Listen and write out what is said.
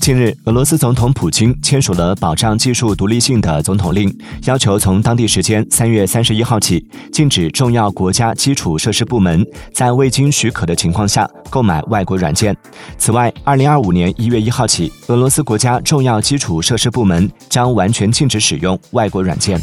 近日俄罗斯总统普京签署了保障技术独立性的总统令要求从当地时间三月三十一号起禁止重要国家基础设施部门在未经许可的情况下购买外国软件。此外二零二五年一月一号起俄罗斯国家重要基础设施部门将完全禁止使用外国软件。